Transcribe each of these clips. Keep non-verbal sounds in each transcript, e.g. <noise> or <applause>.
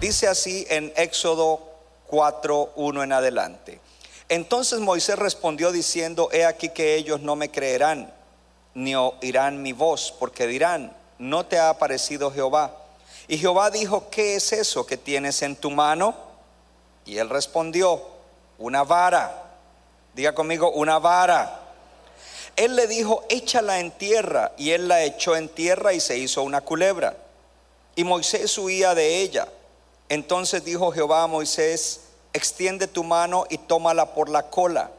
Dice así en Éxodo 4, 1 en adelante. Entonces Moisés respondió diciendo, he aquí que ellos no me creerán, ni oirán mi voz, porque dirán, no te ha aparecido Jehová. Y Jehová dijo, ¿qué es eso que tienes en tu mano? Y él respondió, una vara. Diga conmigo, una vara. Él le dijo, échala en tierra. Y él la echó en tierra y se hizo una culebra. Y Moisés huía de ella. Entonces dijo Jehová a Moisés, extiende tu mano y tómala por la cola.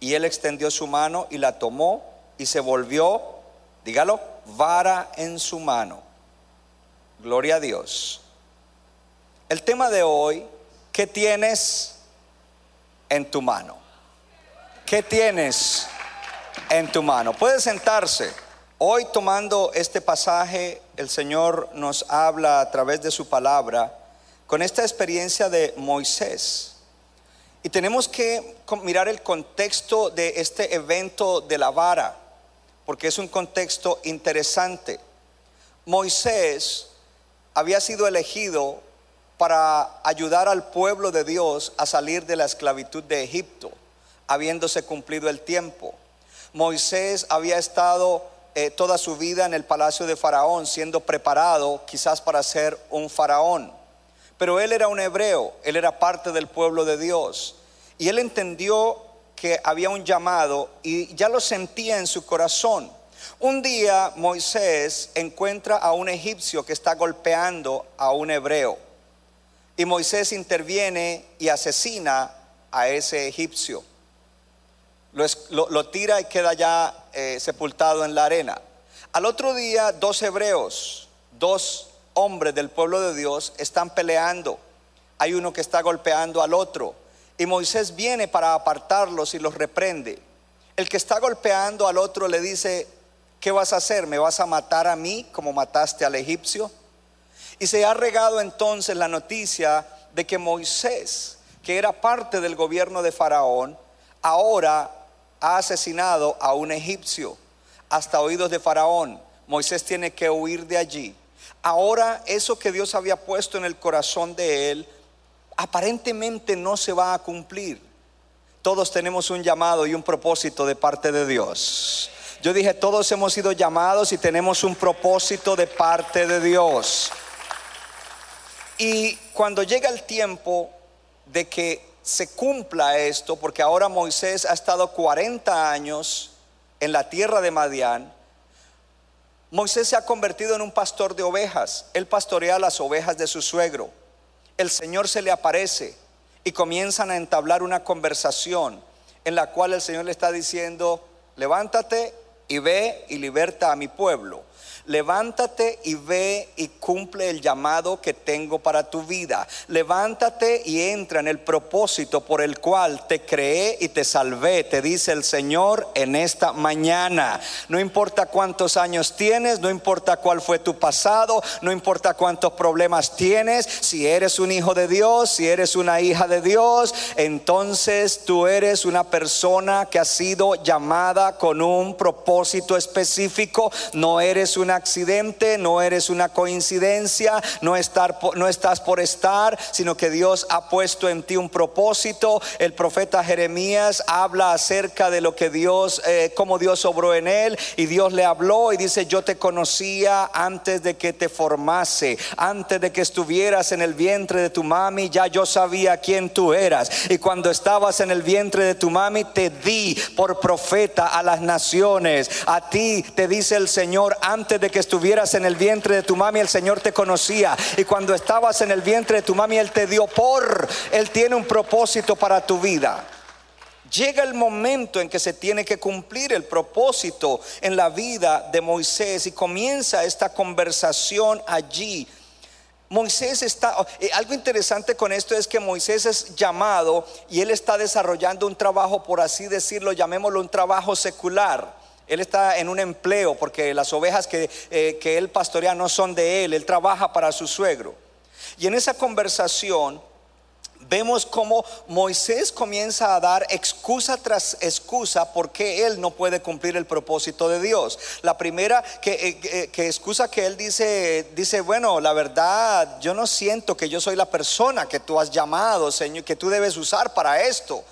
Y él extendió su mano y la tomó y se volvió, dígalo, vara en su mano. Gloria a Dios. El tema de hoy, ¿qué tienes en tu mano? ¿Qué tienes en tu mano? Puede sentarse. Hoy tomando este pasaje, el Señor nos habla a través de su palabra con esta experiencia de Moisés. Y tenemos que mirar el contexto de este evento de la vara, porque es un contexto interesante. Moisés había sido elegido para ayudar al pueblo de Dios a salir de la esclavitud de Egipto, habiéndose cumplido el tiempo. Moisés había estado eh, toda su vida en el palacio de Faraón, siendo preparado quizás para ser un faraón. Pero él era un hebreo, él era parte del pueblo de Dios. Y él entendió que había un llamado y ya lo sentía en su corazón. Un día Moisés encuentra a un egipcio que está golpeando a un hebreo. Y Moisés interviene y asesina a ese egipcio. Lo, tira y queda ya eh, sepultado en la arena. Al otro día, dos hebreos, dos hombres del pueblo de Dios están peleando. Hay uno que está golpeando al otro. Y Moisés viene para apartarlos y los reprende. El que está golpeando al otro le dice, ¿qué vas a hacer? ¿Me vas a matar a mí como mataste al egipcio? Y se ha regado entonces la noticia de que Moisés, que era parte del gobierno de Faraón, ahora ha asesinado a un egipcio hasta oídos de Faraón. Moisés tiene que huir de allí. Ahora eso que Dios había puesto en el corazón de él aparentemente no se va a cumplir. Todos tenemos un llamado y un propósito de parte de Dios. Yo dije, todos hemos sido llamados y tenemos un propósito de parte de Dios. Y cuando llega el tiempo de que se cumpla esto, porque ahora Moisés ha estado 40 años en la tierra de Madián, Moisés se ha convertido en un pastor de ovejas. Él pastorea las ovejas de su suegro. El Señor se le aparece y comienzan a entablar una conversación en la cual el Señor le está diciendo, levántate y ve y liberta a mi pueblo. Levántate y ve y cumple el llamado que tengo para tu vida. Levántate y entra en el propósito por el cual te creé y te salvé, te dice el Señor en esta mañana. No importa cuántos años tienes, no importa cuál fue tu pasado, no importa cuántos problemas tienes, si eres un hijo de Dios, si eres una hija de Dios, entonces tú eres una persona que ha sido llamada con un propósito específico, no eres un accidente, no eres una coincidencia, no, estar, no estás por estar, sino que Dios ha puesto en ti un propósito. El profeta Jeremías habla acerca de lo que Dios, eh, cómo Dios obró en él, y Dios le habló y dice, yo te conocía antes de que te formase, antes de que estuvieras en el vientre de tu mami, ya yo sabía quién tú eras. Y cuando estabas en el vientre de tu mami, te di por profeta a las naciones. A ti te dice el Señor, antes de que estuvieras en el vientre de tu mami, el Señor te conocía. Y cuando estabas en el vientre de tu mami, Él te dio por, Él tiene un propósito para tu vida. Llega el momento en que se tiene que cumplir el propósito en la vida de Moisés y comienza esta conversación allí. Moisés está, eh, algo interesante con esto es que Moisés es llamado y él está desarrollando un trabajo, por así decirlo, llamémoslo un trabajo secular. Él está en un empleo porque las ovejas que, eh, que él pastorea no son de él, él trabaja para su suegro. Y en esa conversación vemos cómo Moisés comienza a dar excusa tras excusa porque él no puede cumplir el propósito de Dios. La primera que, eh, eh, que, excusa que él dice, dice, bueno, la verdad, yo no siento que yo soy la persona que tú has llamado, Señor, que tú debes usar para esto.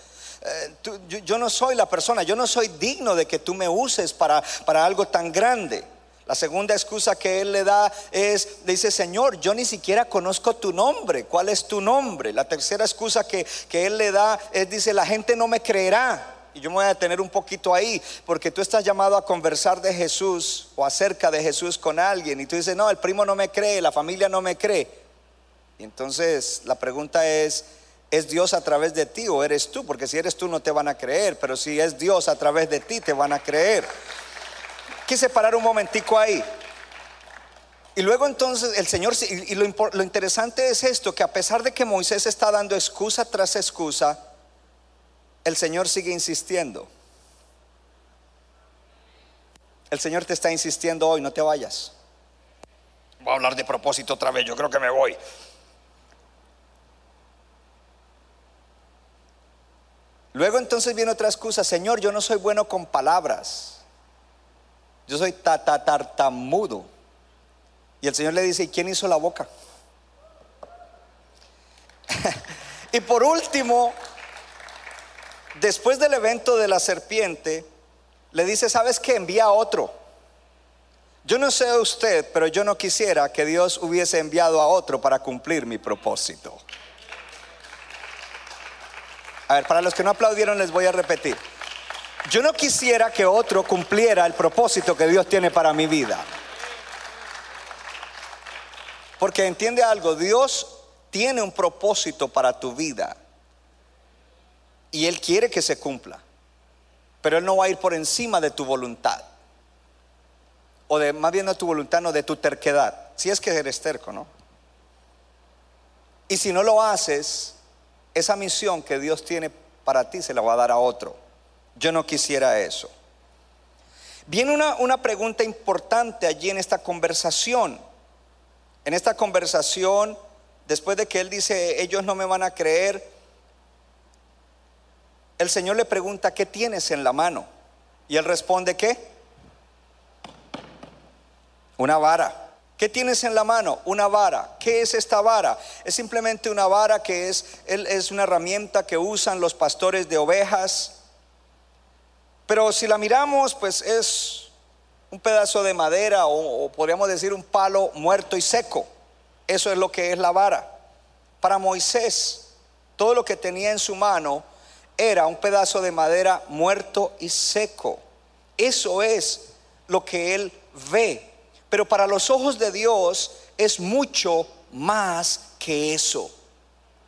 Eh, yo, yo, no soy la persona, yo no soy digno de que tú me uses para, para algo tan grande. La segunda excusa que él le da es, dice, Señor, yo ni siquiera conozco tu nombre. ¿Cuál es tu nombre? La tercera excusa que, que él le da es, dice, la gente no me creerá. Y yo me voy a detener un poquito ahí, porque tú estás llamado a conversar de Jesús o acerca de Jesús con alguien. Y tú dices, no, el primo no me cree, la familia no me cree. Y entonces la pregunta es, ¿es Dios a través de ti o eres tú? Porque si eres tú no te van a creer, pero si es Dios a través de ti te van a creer quise parar un momentico ahí. Y luego entonces el Señor, y lo, lo, interesante es esto, que a pesar de que Moisés está dando excusa tras excusa, el Señor sigue insistiendo. El Señor te está insistiendo hoy, no te vayas. Voy a hablar de propósito otra vez, yo creo que me voy. Luego entonces viene otra excusa, Señor, yo no soy bueno con palabras. Yo soy tartamudo. Y el Señor le dice, ¿y quién hizo la boca? <laughs> y por último, después del evento de la serpiente, le dice, ¿sabes qué? Envía a otro. Yo no sé usted, pero yo no quisiera que Dios hubiese enviado a otro para cumplir mi propósito. A ver, para los que no aplaudieron les voy a repetir. Yo no quisiera que otro cumpliera el propósito que Dios tiene para mi vida. Porque entiende algo, Dios tiene un propósito para tu vida y Él quiere que se cumpla, pero Él no va a ir por encima de tu voluntad, o de más bien de tu voluntad, no de tu terquedad, si es que eres terco, ¿no? Y si no lo haces, esa misión que Dios tiene para ti se la va a dar a otro. Yo no quisiera eso. Viene una, una pregunta importante allí en esta conversación. En esta conversación, después de que él dice, ellos no me van a creer, el Señor le pregunta, ¿qué tienes en la mano? Y él responde, ¿qué? Una vara. ¿Qué tienes en la mano? Una vara. ¿Qué es esta vara? Es simplemente una vara que es, es una herramienta que usan los pastores de ovejas pero si la miramos, pues es un pedazo de madera o, podríamos decir un palo muerto y seco. Eso es lo que es la vara. Para Moisés, todo lo que tenía en su mano era un pedazo de madera muerto y seco. Eso es lo que él ve. Pero para los ojos de Dios es mucho más que eso.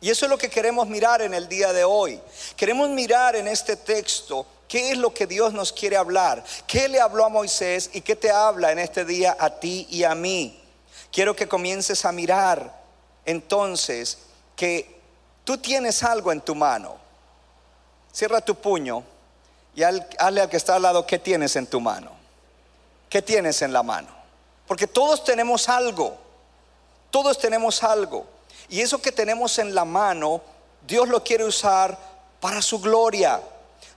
Y eso es lo que queremos mirar en el día de hoy. Queremos mirar en este texto ¿Qué es lo que Dios nos quiere hablar? ¿Qué le habló a Moisés y qué te habla en este día a ti y a mí? Quiero que comiences a mirar entonces que tú tienes algo en tu mano. Cierra tu puño y hazle al que está al lado, ¿qué tienes en tu mano? ¿Qué tienes en la mano? Porque todos tenemos algo, todos tenemos algo. Y eso que tenemos en la mano, Dios lo quiere usar para su gloria.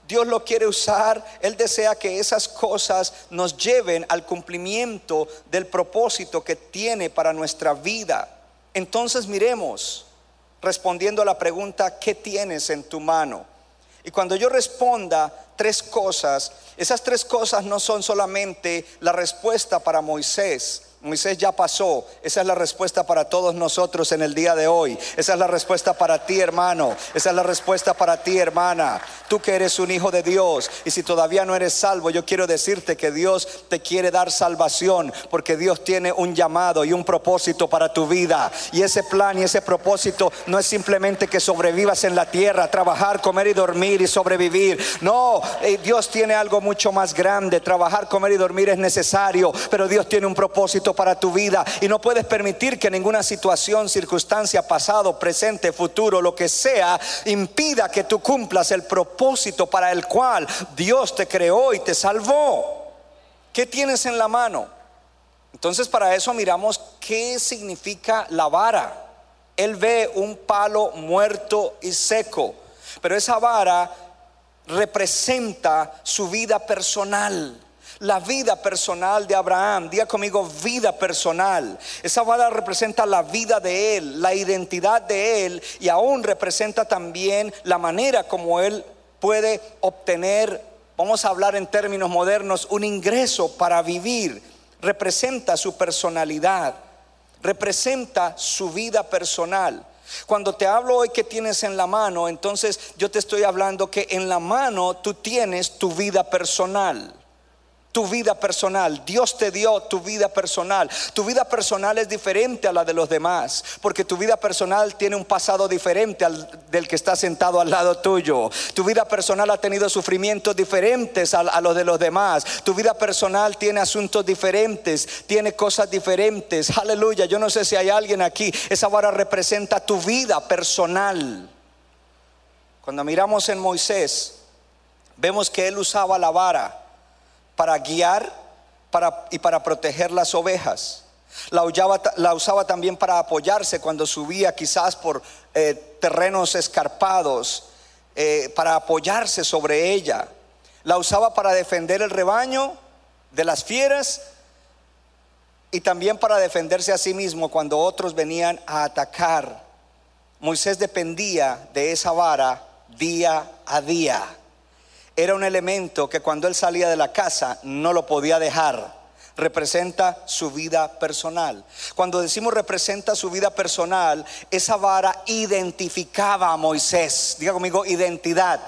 Dios lo quiere usar, Él desea que esas cosas nos lleven al cumplimiento del propósito que tiene para nuestra vida. Entonces miremos, respondiendo a la pregunta, ¿qué tienes en tu mano? Y cuando yo responda tres cosas, esas tres cosas no son solamente la respuesta para Moisés, Moisés ya pasó. Esa es la respuesta para todos nosotros en el día de hoy. Esa es la respuesta para ti, hermano. Esa es la respuesta para ti, hermana. Tú que eres un hijo de Dios. Y si todavía no eres salvo, yo quiero decirte que Dios te quiere dar salvación. Porque Dios tiene un llamado y un propósito para tu vida. Y ese plan y ese propósito no es simplemente que sobrevivas en la tierra, trabajar, comer y dormir y sobrevivir. No, eh, Dios tiene algo mucho más grande. Trabajar, comer y dormir es necesario. Pero Dios tiene un propósito para tu vida y no puedes permitir que ninguna situación, circunstancia, pasado, presente, futuro, lo que sea, impida que tú cumplas el propósito para el cual Dios te creó y te salvó. ¿Qué tienes en la mano? Entonces para eso miramos qué significa la vara. Él ve un palo muerto y seco, pero esa vara representa su vida personal la vida personal de Abraham. Diga conmigo vida personal. Esa vara representa la vida de él, la identidad de él y aún representa también la manera como él puede obtener, vamos a hablar en términos modernos, un ingreso para vivir. Representa su personalidad, representa su vida personal. Cuando te hablo hoy que tienes en la mano, entonces yo te estoy hablando que en la mano tú tienes tu vida personal tu vida personal. Dios te dio tu vida personal. Tu vida personal es diferente a la de los demás, porque tu vida personal tiene un pasado diferente al del que está sentado al lado tuyo. Tu vida personal ha tenido sufrimientos diferentes a, a los de los demás. Tu vida personal tiene asuntos diferentes, tiene cosas diferentes. Aleluya. Yo no sé si hay alguien aquí. Esa vara representa tu vida personal. Cuando miramos en Moisés, vemos que él usaba la vara para guiar para, y para proteger las ovejas. La, usaba también para apoyarse cuando subía quizás por eh, terrenos escarpados, eh, para apoyarse sobre ella. La usaba para defender el rebaño de las fieras y también para defenderse a sí mismo cuando otros venían a atacar. Moisés dependía de esa vara día a día era un elemento que cuando él salía de la casa no lo podía dejar. Representa su vida personal. Cuando decimos representa su vida personal, esa vara identificaba a Moisés. Diga conmigo, identidad.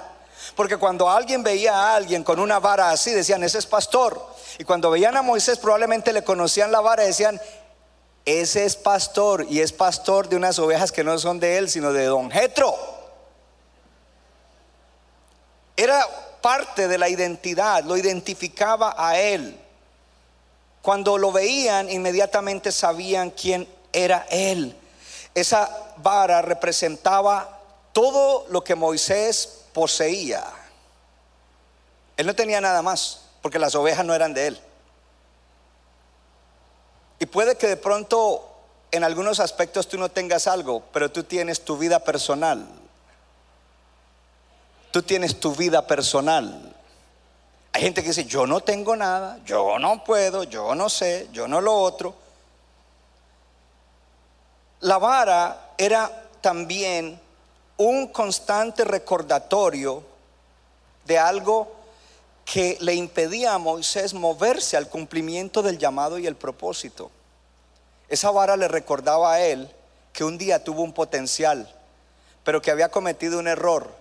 Porque cuando alguien veía a alguien con una vara así, decían, ese es pastor. Y cuando veían a Moisés, probablemente le conocían la vara y decían, ese es pastor. Y es pastor de unas ovejas que no son de él, sino de don Jetro. Era parte de la identidad, lo identificaba a él. Cuando lo veían, inmediatamente sabían quién era él. Esa vara representaba todo lo que Moisés poseía. Él no tenía nada más, porque las ovejas no eran de él. Y puede que de pronto en algunos aspectos tú no tengas algo, pero tú tienes tu vida personal. Tú tienes tu vida personal. Hay gente que dice, yo no tengo nada, yo no puedo, yo no sé, yo no lo otro. La vara era también un constante recordatorio de algo que le impedía a Moisés moverse al cumplimiento del llamado y el propósito. Esa vara le recordaba a él que un día tuvo un potencial, pero que había cometido un error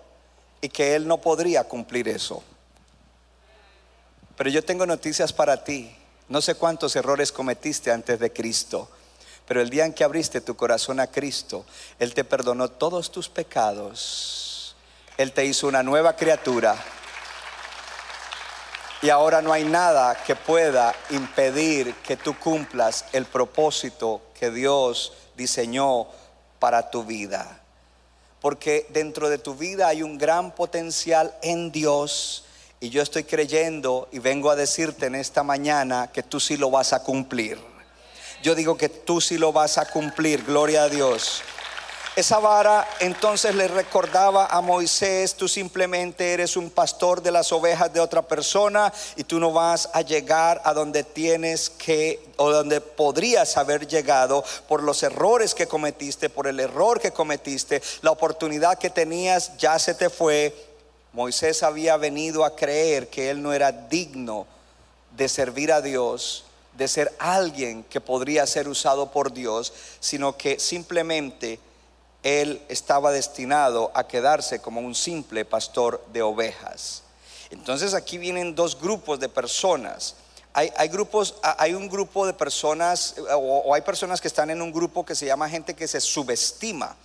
y que Él no podría cumplir eso. Pero yo tengo noticias para ti. No sé cuántos errores cometiste antes de Cristo, pero el día en que abriste tu corazón a Cristo, Él te perdonó todos tus pecados. Él te hizo una nueva criatura. Y ahora no hay nada que pueda impedir que tú cumplas el propósito que Dios diseñó para tu vida porque dentro de tu vida hay un gran potencial en Dios. Y yo estoy creyendo y vengo a decirte en esta mañana que tú sí lo vas a cumplir. Yo digo que tú sí lo vas a cumplir, gloria a Dios. Esa vara entonces le recordaba a Moisés, tú simplemente eres un pastor de las ovejas de otra persona y tú no vas a llegar a donde tienes que o donde podrías haber llegado por los errores que cometiste, por el error que cometiste, la oportunidad que tenías ya se te fue. Moisés había venido a creer que él no era digno de servir a Dios de ser alguien que podría ser usado por Dios, sino que simplemente él estaba destinado a quedarse como un simple pastor de ovejas. Entonces aquí vienen dos grupos de personas. Hay, hay grupos, hay un grupo de personas, o, o hay personas que están en un grupo que se llama gente que se subestima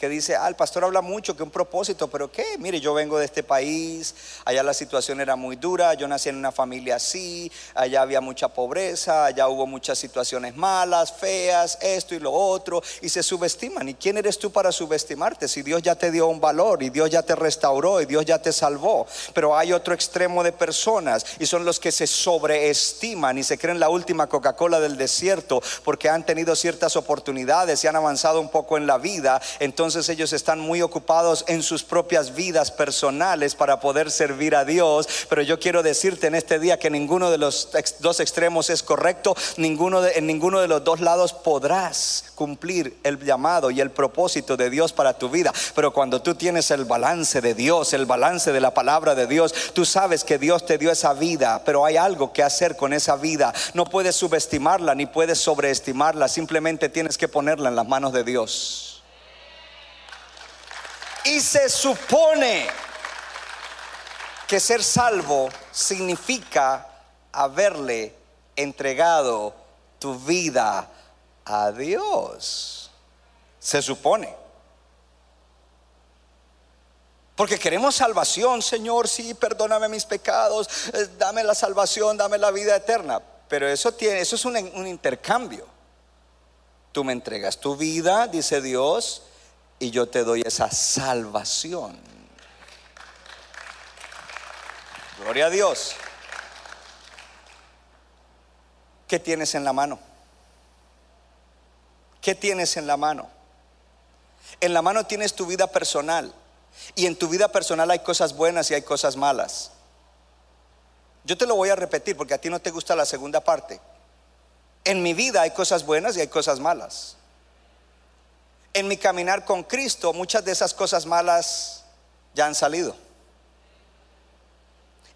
que dice, ah, el pastor habla mucho, que un propósito, pero ¿qué? Mire, yo vengo de este país, allá la situación era muy dura, yo nací en una familia así, allá había mucha pobreza, allá hubo muchas situaciones malas, feas, esto y lo otro, y se subestiman. ¿Y quién eres tú para subestimarte? Si Dios ya te dio un valor y Dios ya te restauró y Dios ya te salvó. Pero hay otro extremo de personas y son los que se sobreestiman y se creen la última Coca-Cola del desierto porque han tenido ciertas oportunidades y han avanzado un poco en la vida. Entonces, entonces ellos están muy ocupados en sus propias vidas personales para poder servir a Dios. Pero yo quiero decirte en este día que ninguno de los dos extremos es correcto, ninguno de, en ninguno de los dos lados podrás cumplir el llamado y el propósito de Dios para tu vida. Pero cuando tú tienes el balance de Dios, el balance de la palabra de Dios, tú sabes que Dios te dio esa vida, pero hay algo que hacer con esa vida. No puedes subestimarla ni puedes sobreestimarla, simplemente tienes que ponerla en las manos de Dios. Y se supone que ser salvo significa haberle entregado tu vida a Dios. Se supone. Porque queremos salvación, Señor, sí, perdóname mis pecados, eh, dame la salvación, dame la vida eterna. Pero eso tiene, eso es un, un intercambio. Tú me entregas tu vida, dice Dios, y yo te doy esa salvación. Gloria a Dios. ¿Qué tienes en la mano? ¿Qué tienes en la mano? En la mano tienes tu vida personal. Y en tu vida personal hay cosas buenas y hay cosas malas. Yo te lo voy a repetir porque a ti no te gusta la segunda parte. En mi vida hay cosas buenas y hay cosas malas en mi caminar con Cristo, muchas de esas cosas malas ya han salido.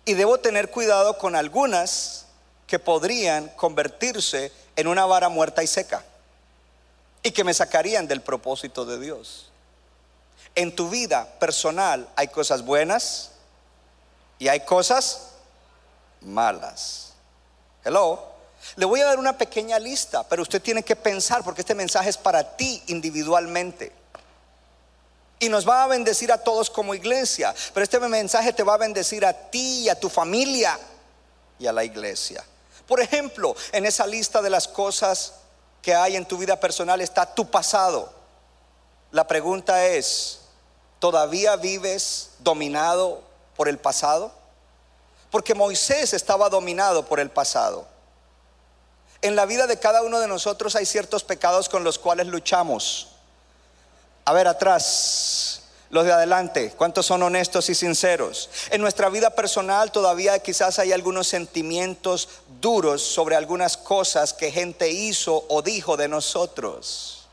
Y debo tener cuidado con algunas que podrían convertirse en una vara muerta y seca y que me sacarían del propósito de Dios. En tu vida personal hay cosas buenas y hay cosas malas. Hello. Le voy a dar una pequeña lista, pero usted tiene que pensar porque este mensaje es para ti individualmente. Y nos va a bendecir a todos como iglesia, pero este mensaje te va a bendecir a ti y a tu familia y a la iglesia. Por ejemplo, en esa lista de las cosas que hay en tu vida personal está tu pasado. La pregunta es, ¿todavía vives dominado por el pasado? Porque Moisés estaba dominado por el pasado en la vida de cada uno de nosotros hay ciertos pecados con los cuales luchamos. A ver, atrás, los de adelante, ¿cuántos son honestos y sinceros? En nuestra vida personal todavía quizás hay algunos sentimientos duros sobre algunas cosas que gente hizo o dijo de nosotros,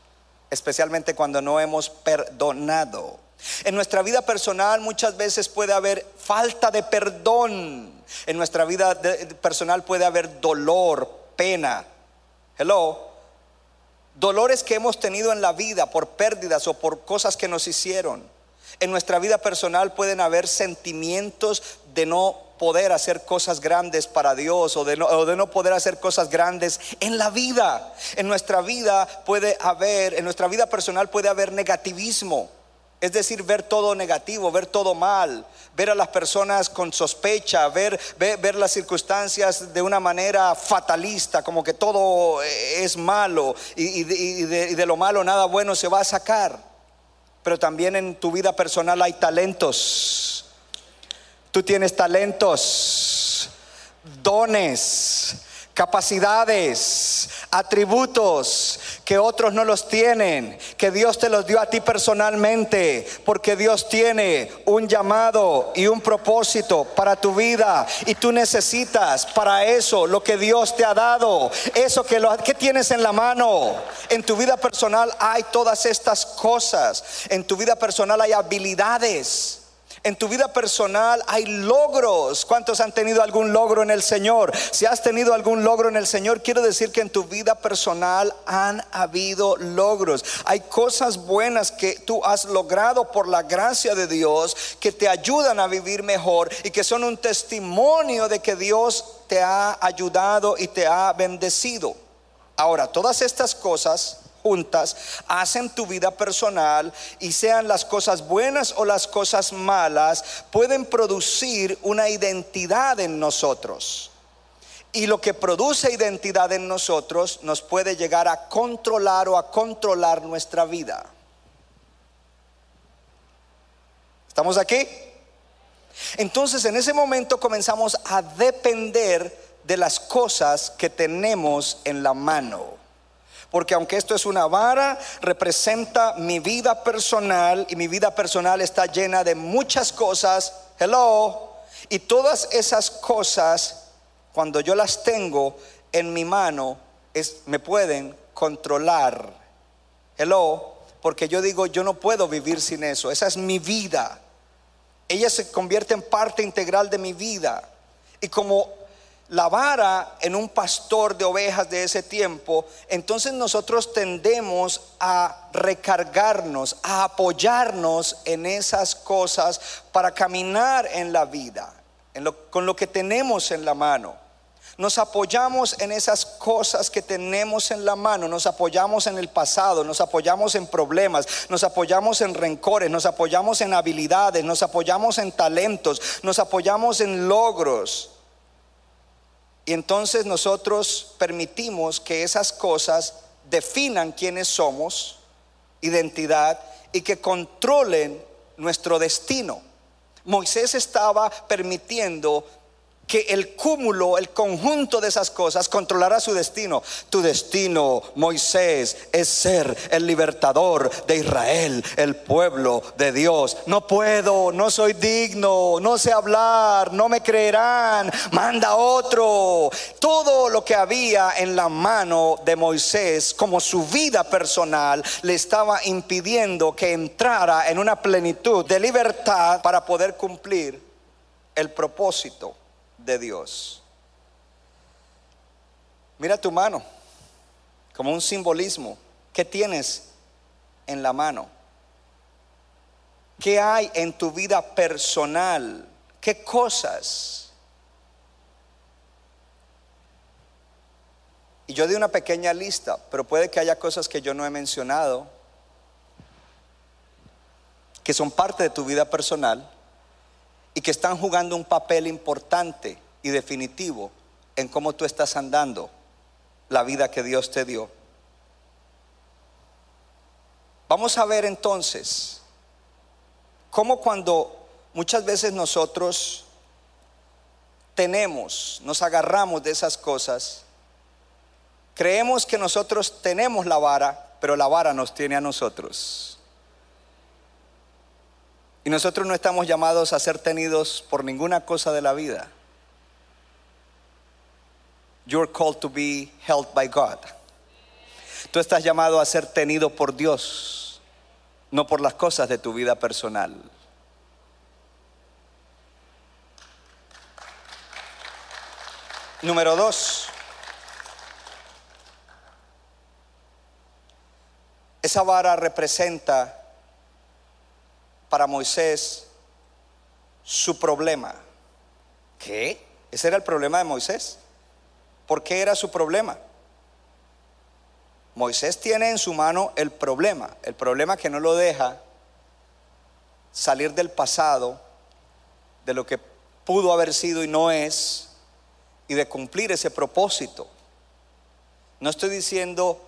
especialmente cuando no hemos perdonado. En nuestra vida personal muchas veces puede haber falta de perdón. En nuestra vida personal puede haber dolor, pena. Hello. Dolores que hemos tenido en la vida por pérdidas o por cosas que nos hicieron. En nuestra vida personal pueden haber sentimientos de no poder hacer cosas grandes para Dios o de, no, poder hacer cosas grandes en la vida. En nuestra vida puede haber, en nuestra vida personal puede haber negativismo. Es decir, ver todo negativo, ver todo mal, ver a las personas con sospecha, ver, ver, las circunstancias de una manera fatalista, como que todo es malo y de lo malo nada bueno se va a sacar. Pero también en tu vida personal hay talentos. Tú tienes talentos, dones, capacidades, atributos que otros no los tienen, que Dios te los dio a ti personalmente, porque Dios tiene un llamado y un propósito para tu vida y tú necesitas para eso lo que Dios te ha dado, eso que, lo, que tienes en la mano. En tu vida personal hay todas estas cosas, en tu vida personal hay habilidades En tu vida personal hay logros. ¿Cuántos han tenido algún logro en el Señor? Si has tenido algún logro en el Señor, quiero decir que en tu vida personal han habido logros. Hay cosas buenas que tú has logrado por la gracia de Dios que te ayudan a vivir mejor y que son un testimonio de que Dios te ha ayudado y te ha bendecido. Ahora, todas estas cosas juntas hacen tu vida personal y sean las cosas buenas o las cosas malas, pueden producir una identidad en nosotros. Y lo que produce identidad en nosotros nos puede llegar a controlar o a controlar nuestra vida. ¿Estamos aquí? Entonces en ese momento comenzamos a depender de las cosas que tenemos en la mano. Porque aunque esto es una vara, representa mi vida personal y mi vida personal está llena de muchas cosas. Hello. Y todas esas cosas, cuando yo las tengo en mi mano, es, me pueden controlar. Hello. Porque yo digo, yo no puedo vivir sin eso. Esa es mi vida. Ella se convierte en parte integral de mi vida. Y como la vara en un pastor de ovejas de ese tiempo, entonces nosotros tendemos a recargarnos, a apoyarnos en esas cosas para caminar en la vida, con lo que tenemos en la mano. Nos apoyamos en esas cosas que tenemos en la mano, nos apoyamos en el pasado, nos apoyamos en problemas, nos apoyamos en rencores, nos apoyamos en habilidades, nos apoyamos en talentos, nos apoyamos en logros. Y entonces nosotros permitimos que esas cosas definan quiénes somos, identidad, y que controlen nuestro destino. Moisés estaba permitiendo que el cúmulo, el conjunto de esas cosas controlará su destino. Tu destino, Moisés, es ser el libertador de Israel, el pueblo de Dios. No puedo, no soy digno, no sé hablar, no me creerán, manda otro. Todo lo que había en la mano de Moisés, como su vida personal, le estaba impidiendo que entrara en una plenitud de libertad para poder cumplir el propósito de Dios. Mira tu mano como un simbolismo. ¿Qué tienes en la mano? ¿Qué hay en tu vida personal? ¿Qué cosas? Y yo di una pequeña lista, pero puede que haya cosas que yo no he mencionado, que son parte de tu vida personal y que están jugando un papel importante y definitivo en cómo tú estás andando la vida que Dios te dio. Vamos a ver entonces cómo cuando muchas veces nosotros tenemos, nos agarramos de esas cosas, creemos que nosotros tenemos la vara, pero la vara nos tiene a nosotros. Y nosotros no estamos llamados a ser tenidos por ninguna cosa de la vida. You're called to be held by God. Tú estás llamado a ser tenido por Dios, no por las cosas de tu vida personal. Número dos. Esa vara representa para Moisés su problema. ¿Qué? Ese era el problema de Moisés. ¿Por qué era su problema? Moisés tiene en su mano el problema, el problema que no lo deja salir del pasado, de lo que pudo haber sido y no es, y de cumplir ese propósito. No estoy diciendo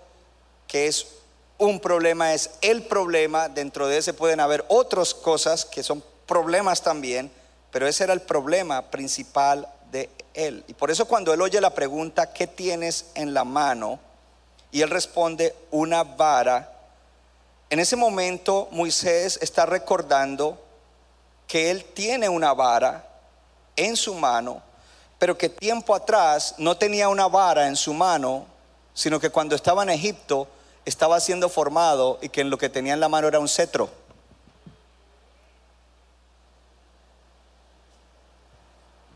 que es un problema es el problema, dentro de ese pueden haber otras cosas que son problemas también, pero ese era el problema principal de él. Y por eso cuando él oye la pregunta, ¿qué tienes en la mano? Y él responde, una vara. En ese momento Moisés está recordando que él tiene una vara en su mano, pero que tiempo atrás no tenía una vara en su mano, sino que cuando estaba en Egipto estaba siendo formado y que en lo que tenía en la mano era un cetro.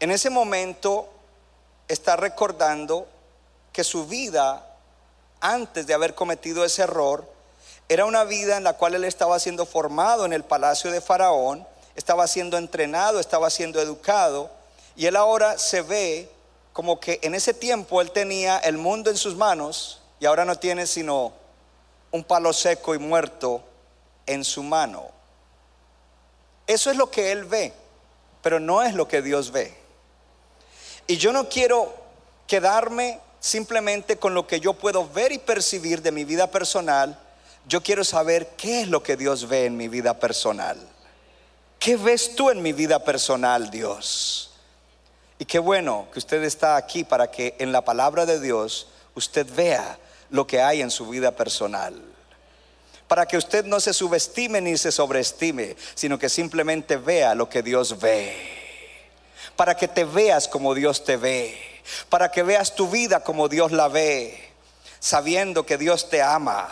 En ese momento está recordando que su vida, antes de haber cometido ese error, era una vida en la cual él estaba siendo formado en el palacio de Faraón, estaba siendo entrenado, estaba siendo educado, y él ahora se ve como que en ese tiempo él tenía el mundo en sus manos y ahora no tiene sino un palo seco y muerto en su mano. Eso es lo que él ve, pero no es lo que Dios ve. Y yo no quiero quedarme simplemente con lo que yo puedo ver y percibir de mi vida personal. Yo quiero saber qué es lo que Dios ve en mi vida personal. ¿Qué ves tú en mi vida personal, Dios? Y qué bueno que usted está aquí para que en la palabra de Dios usted vea lo que hay en su vida personal. Para que usted no se subestime ni se sobreestime, sino que simplemente vea lo que Dios ve. Para que te veas como Dios te ve. Para que veas tu vida como Dios la ve. Sabiendo que Dios te ama.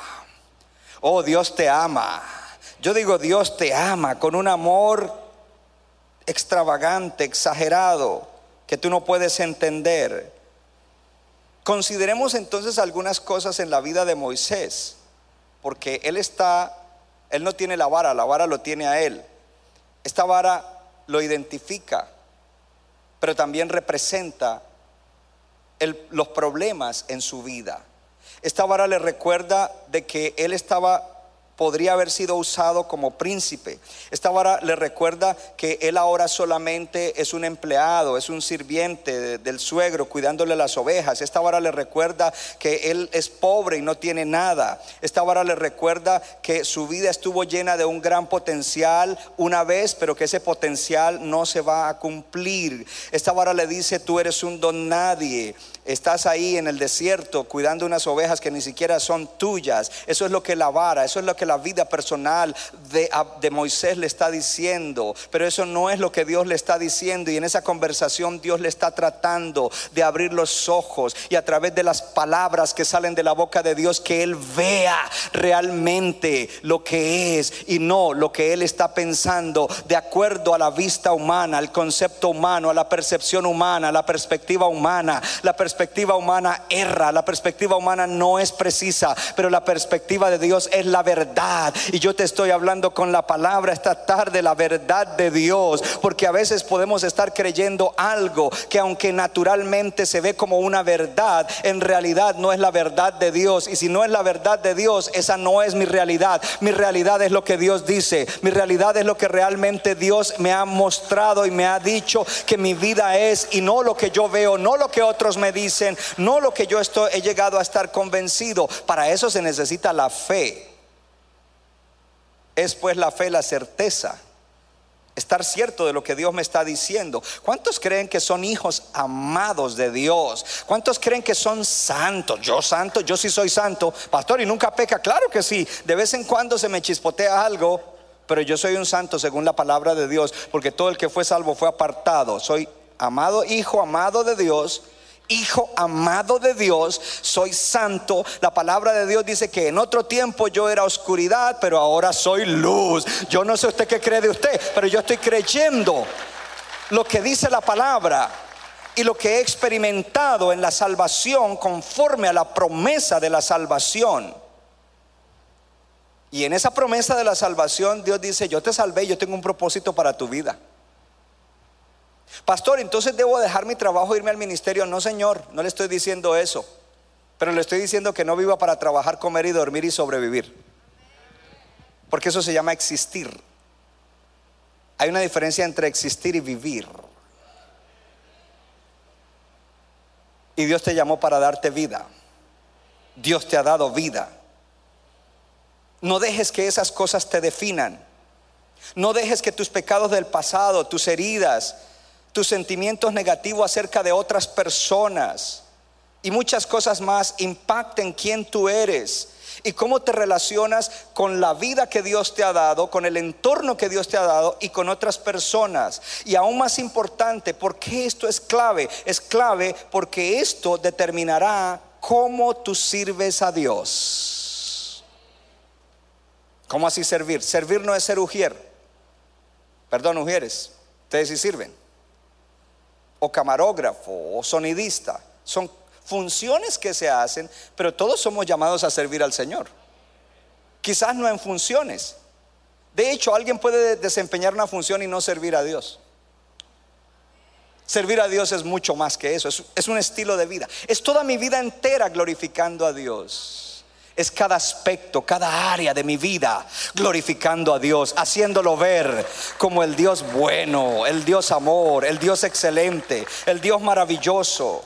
Oh, Dios te ama. Yo digo, Dios te ama con un amor extravagante, exagerado, que tú no puedes entender. Consideremos entonces algunas cosas en la vida de Moisés, porque él está, él no tiene la vara, la vara lo tiene a él. Esta vara lo identifica, pero también representa los problemas en su vida. Esta vara le recuerda de que él estaba podría haber sido usado como príncipe. Esta vara le recuerda que él ahora solamente es un empleado, es un sirviente del suegro cuidándole las ovejas. Esta vara le recuerda que él es pobre y no tiene nada. Esta vara le recuerda que su vida estuvo llena de un gran potencial una vez, pero que ese potencial no se va a cumplir. Esta vara le dice, tú eres un don nadie. Estás ahí en el desierto cuidando unas ovejas que ni siquiera son tuyas. Eso es lo que la vara, eso es lo que la vida personal de, Moisés le está diciendo. Pero eso no es lo que Dios le está diciendo. Y en esa conversación Dios le está tratando de abrir los ojos y a través de las palabras que salen de la boca de Dios que Él vea realmente lo que es y no lo que Él está pensando de acuerdo a la vista humana, al concepto humano, a la percepción humana, a la perspectiva humana. La perspectiva humana erra, la perspectiva humana no es precisa, pero la perspectiva de Dios es la verdad. Y yo te estoy hablando con la palabra esta tarde, la verdad de Dios, porque a veces podemos estar creyendo algo que aunque naturalmente se ve como una verdad, en realidad no es la verdad de Dios. Y si no es la verdad de Dios, esa no es mi realidad. Mi realidad es lo que Dios dice. Mi realidad es lo que realmente Dios me ha mostrado y me ha dicho que mi vida es y no lo que yo veo, no lo que otros me dicen dicen, no lo que yo estoy, he llegado a estar convencido. Para eso se necesita la fe. Es pues la fe la certeza. Estar cierto de lo que Dios me está diciendo. ¿Cuántos creen que son hijos amados de Dios? ¿Cuántos creen que son santos? Yo santo, yo sí soy santo. Pastor, y nunca peca. Claro que sí. De vez en cuando se me chispotea algo, pero yo soy un santo según la palabra de Dios, porque todo el que fue salvo fue apartado. Soy amado hijo, amado de Dios hijo amado de Dios, soy santo. La palabra de Dios dice que en otro tiempo yo era oscuridad, pero ahora soy luz. Yo no sé usted qué cree de usted, pero yo estoy creyendo lo que dice la palabra y lo que he experimentado en la salvación conforme a la promesa de la salvación. Y en esa promesa de la salvación Dios dice, yo te salvé, yo tengo un propósito para tu vida. Pastor, entonces debo dejar mi trabajo e irme al ministerio. No, Señor, no le estoy diciendo eso. Pero le estoy diciendo que no viva para trabajar, comer y dormir y sobrevivir. Porque eso se llama existir. Hay una diferencia entre existir y vivir. Y Dios te llamó para darte vida. Dios te ha dado vida. No dejes que esas cosas te definan. No dejes que tus pecados del pasado, tus heridas, tus sentimientos negativos acerca de otras personas y muchas cosas más impacten quién tú eres y cómo te relacionas con la vida que Dios te ha dado, con el entorno que Dios te ha dado y con otras personas. Y aún más importante, ¿por qué esto es clave? Es clave porque esto determinará cómo tú sirves a Dios. ¿Cómo así servir? Servir no es ser ujier. Perdón, ujieres. Ustedes sí sirven. O camarógrafo o sonidista. Son funciones que se hacen, pero todos somos llamados a servir al Señor. Quizás no en funciones. De hecho, alguien puede desempeñar una función y no servir a Dios. Servir a Dios es mucho más que eso, es, es, un estilo de vida. Es toda mi vida entera glorificando a Dios. Es cada aspecto, cada área de mi vida glorificando a Dios, haciéndolo ver como el Dios bueno, el Dios amor, el Dios excelente, el Dios maravilloso.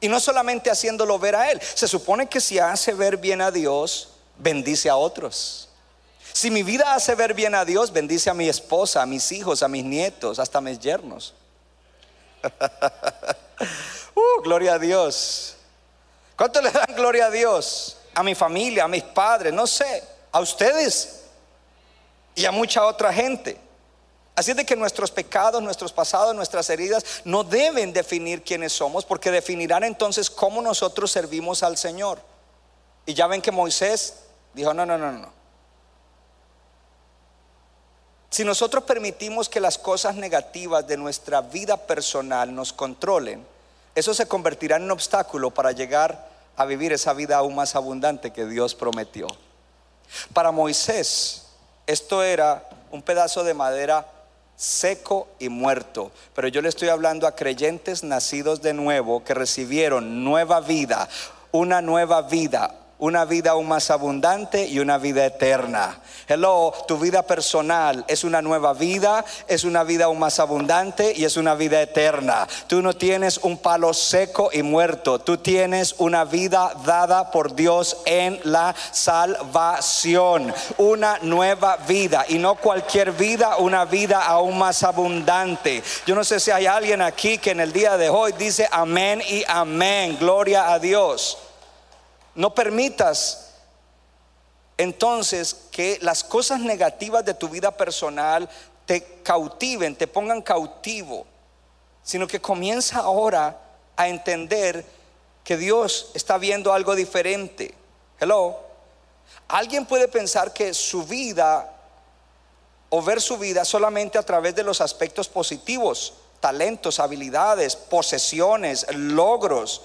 Y no solamente haciéndolo ver a Él. Se supone que si hace ver bien a Dios, bendice a otros. Si mi vida hace ver bien a Dios, bendice a mi esposa, a mis hijos, a mis nietos, hasta a mis yernos. <laughs> uh, gloria a Dios. ¿Cuánto le dan gloria a Dios? A mi familia, a mis padres, no sé, a ustedes y a mucha otra gente. Así de que nuestros pecados, nuestros pasados, nuestras heridas no deben definir quiénes somos, porque definirán entonces cómo nosotros servimos al Señor. Y ya ven que Moisés dijo, no, no, no, no. Si nosotros permitimos que las cosas negativas de nuestra vida personal nos controlen, eso se convertirá en un obstáculo para llegar a vivir esa vida aún más abundante que Dios prometió. Para Moisés, esto era un pedazo de madera seco y muerto. Pero yo le estoy hablando a creyentes nacidos de nuevo que recibieron nueva vida, una nueva vida, una vida aún más abundante y una vida eterna. Hello, tu vida personal es una nueva vida, es una vida aún más abundante y es una vida eterna. Tú no tienes un palo seco y muerto, tú tienes una vida dada por Dios en la salvación, una nueva vida y no cualquier vida, una vida aún más abundante. Yo no sé si hay alguien aquí que en el día de hoy dice amén y amén, gloria a Dios. No permitas entonces que las cosas negativas de tu vida personal te cautiven, te pongan cautivo, sino que comienza ahora a entender que Dios está viendo algo diferente. Hello. Alguien puede pensar que su vida o ver su vida solamente a través de los aspectos positivos, talentos, habilidades, posesiones, logros.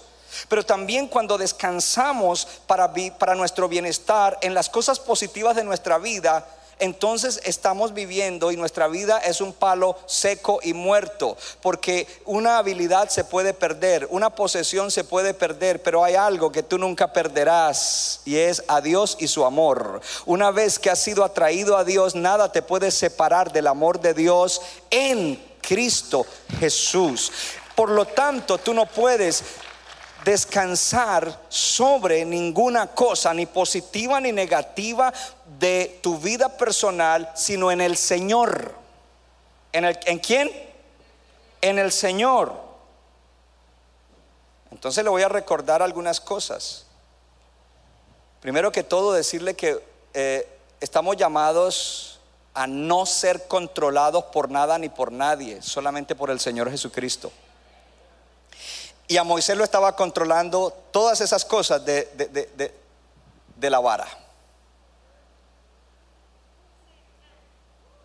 Pero también cuando descansamos para, para nuestro bienestar en las cosas positivas de nuestra vida, entonces estamos viviendo y nuestra vida es un palo seco y muerto, porque una habilidad se puede perder, una posesión se puede perder, pero hay algo que tú nunca perderás y es a Dios y su amor. Una vez que has sido atraído a Dios, nada te puede separar del amor de Dios en Cristo Jesús. Por lo tanto, tú no puedes descansar sobre ninguna cosa, ni positiva ni negativa, de tu vida personal, sino en el Señor. ¿En, el, ¿En quién? En el Señor. Entonces le voy a recordar algunas cosas. Primero que todo, decirle que eh, estamos llamados a no ser controlados por nada ni por nadie, solamente por el Señor Jesucristo. Y a Moisés lo estaba controlando todas esas cosas de, de, la vara.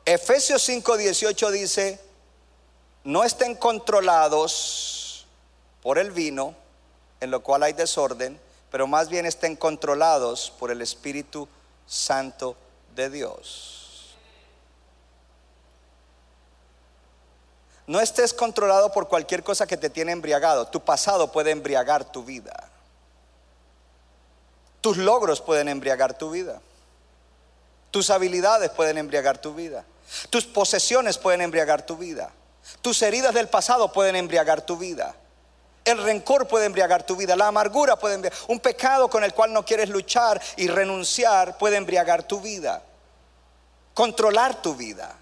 Efesios 5:18 dice, no estén controlados por el vino, en lo cual hay desorden, pero más bien estén controlados por el Espíritu Santo de Dios. No estés controlado por cualquier cosa que te tiene embriagado. Tu pasado puede embriagar tu vida. Tus logros pueden embriagar tu vida. Tus habilidades pueden embriagar tu vida. Tus posesiones pueden embriagar tu vida. Tus heridas del pasado pueden embriagar tu vida. El rencor puede embriagar tu vida. La amargura puede embriagar. Un pecado con el cual no quieres luchar y renunciar puede embriagar tu vida. Controlar tu vida.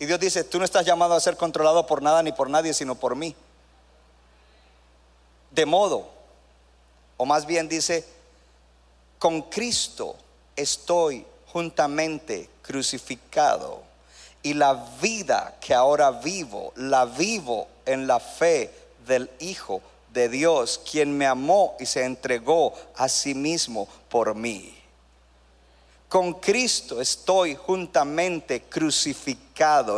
Y Dios dice, tú no estás llamado a ser controlado por nada ni por nadie, sino por mí. De modo, o más bien dice, con Cristo estoy juntamente crucificado. Y la vida que ahora vivo, la vivo en la fe del Hijo de Dios, quien me amó y se entregó a sí mismo por mí. Con Cristo estoy juntamente crucificado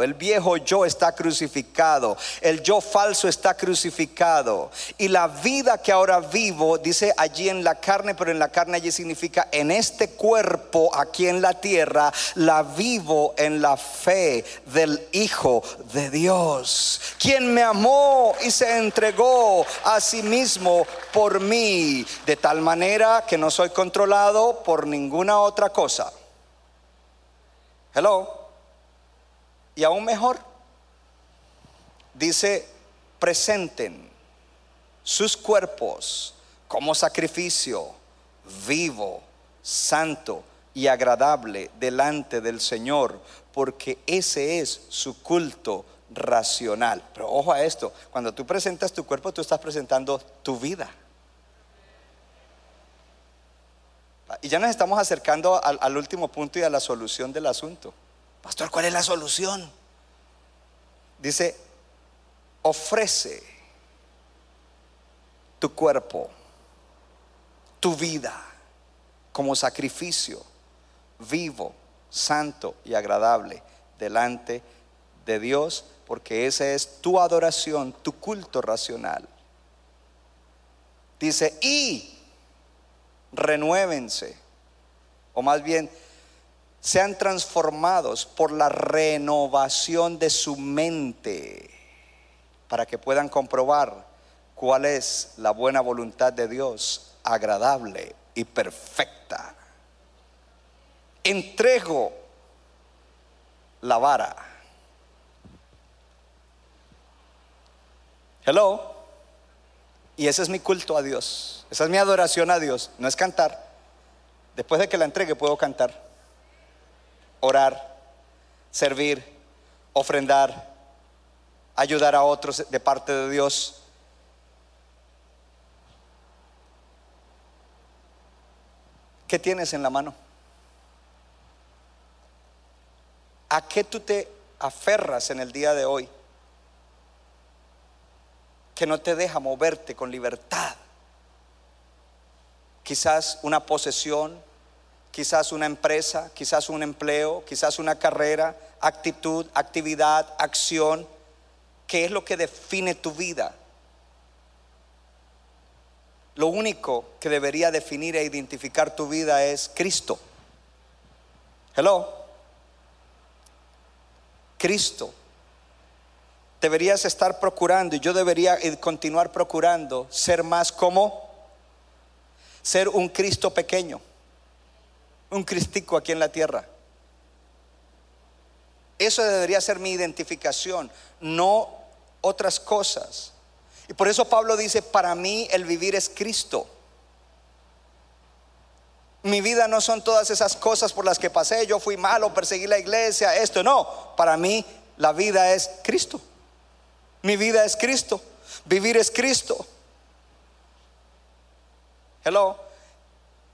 el viejo yo está crucificado, el yo falso está crucificado. Y la vida que ahora vivo, dice allí en la carne, pero en la carne allí significa en este cuerpo aquí en la tierra, la vivo en la fe del Hijo de Dios, quien me amó y se entregó a sí mismo por mí, de tal manera que no soy controlado por ninguna otra cosa. Hello. Y aún mejor, dice, presenten sus cuerpos como sacrificio vivo, santo y agradable delante del Señor, porque ese es su culto racional. Pero ojo a esto, cuando tú presentas tu cuerpo, tú estás presentando tu vida. Y ya nos estamos acercando al, último punto y a la solución del asunto. Pastor, ¿cuál es la solución? Dice, ofrece tu cuerpo, tu vida, como sacrificio vivo, santo y agradable delante de Dios, porque esa es tu adoración, tu culto racional. Dice, y renuévense, o más bien, sean transformados por la renovación de su mente, para que puedan comprobar cuál es la buena voluntad de Dios, agradable y perfecta. Entrego la vara. Hello. Y ese es mi culto a Dios. Esa es mi adoración a Dios. No es cantar. Después de que la entregue puedo cantar, orar, servir, ofrendar, ayudar a otros de parte de Dios. ¿Qué tienes en la mano? ¿A qué tú te aferras en el día de hoy? Que no te deja moverte con libertad. Quizás una posesión, quizás una empresa, quizás un empleo, quizás una carrera, actitud, actividad, acción. ¿Qué es lo que define tu vida? Lo único que debería definir e identificar tu vida es Cristo. Hello. Cristo. Deberías estar procurando y yo debería continuar procurando ser más como ser un Cristo pequeño, un Cristico aquí en la tierra. Eso debería ser mi identificación, no otras cosas. Y por eso Pablo dice, para mí el vivir es Cristo. Mi vida no son todas esas cosas por las que pasé, yo fui malo, perseguí la iglesia, esto no. Para mí la vida es Cristo. Mi vida es Cristo. Vivir es Cristo. Hello.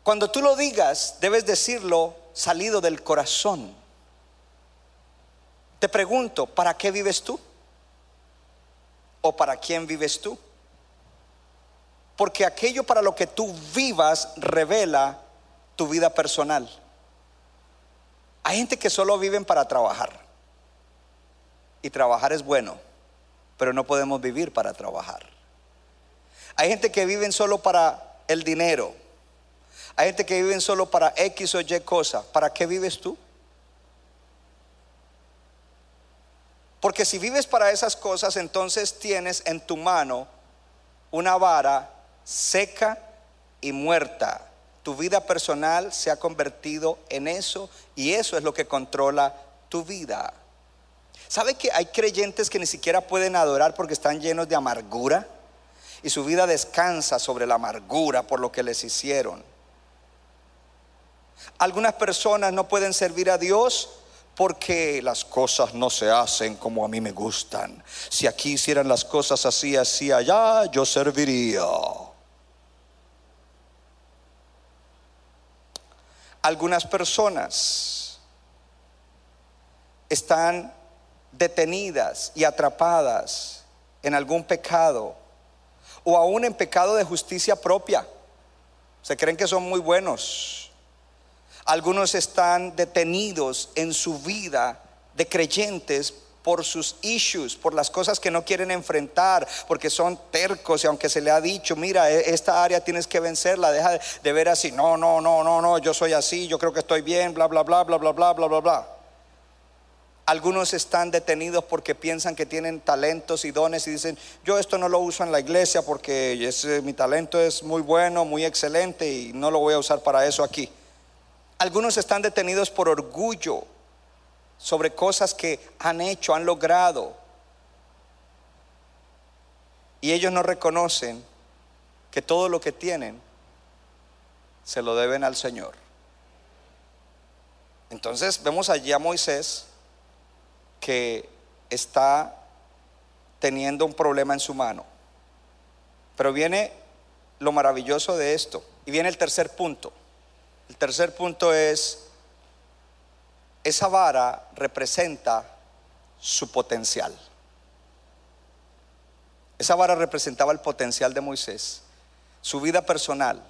Cuando tú lo digas, debes decirlo salido del corazón. Te pregunto, ¿para qué vives tú? ¿O para quién vives tú? Porque aquello para lo que tú vivas revela tu vida personal. Hay gente que solo viven para trabajar. Y trabajar es bueno, pero no podemos vivir para trabajar. Hay gente que viven solo para el dinero. Hay gente que viven solo para X o Y cosa. ¿Para qué vives tú? Porque si vives para esas cosas, entonces tienes en tu mano una vara seca y muerta. Tu vida personal se ha convertido en eso y eso es lo que controla tu vida. ¿Sabe que hay creyentes que ni siquiera pueden adorar porque están llenos de amargura? Y su vida descansa sobre la amargura por lo que les hicieron. Algunas personas no pueden servir a Dios porque las cosas no se hacen como a mí me gustan. Si aquí hicieran las cosas así, así, allá, yo serviría. Algunas personas están detenidas y atrapadas en algún pecado o aún en pecado de justicia propia. Se creen que son muy buenos. Algunos están detenidos en su vida de creyentes por sus issues, por las cosas que no quieren enfrentar, porque son tercos y aunque se le ha dicho, mira, e- esta área tienes que vencerla, deja de- ver así, no, no, no, no, no, yo soy así, yo creo que estoy bien, bla, bla, bla, bla, bla, bla, bla, bla, bla. Algunos están detenidos porque piensan que tienen talentos y dones y dicen, yo esto no lo uso en la iglesia porque ese- mi talento es muy bueno, muy excelente y no lo voy a usar para eso aquí. Algunos están detenidos por orgullo sobre cosas que han hecho, han logrado. Y ellos no reconocen que todo lo que tienen se lo deben al Señor. Entonces vemos allí a Moisés que está teniendo un problema en su mano. Pero viene lo maravilloso de esto. Y viene el tercer punto. El tercer punto es, esa vara representa su potencial. Esa vara representaba el potencial de Moisés, su vida personal.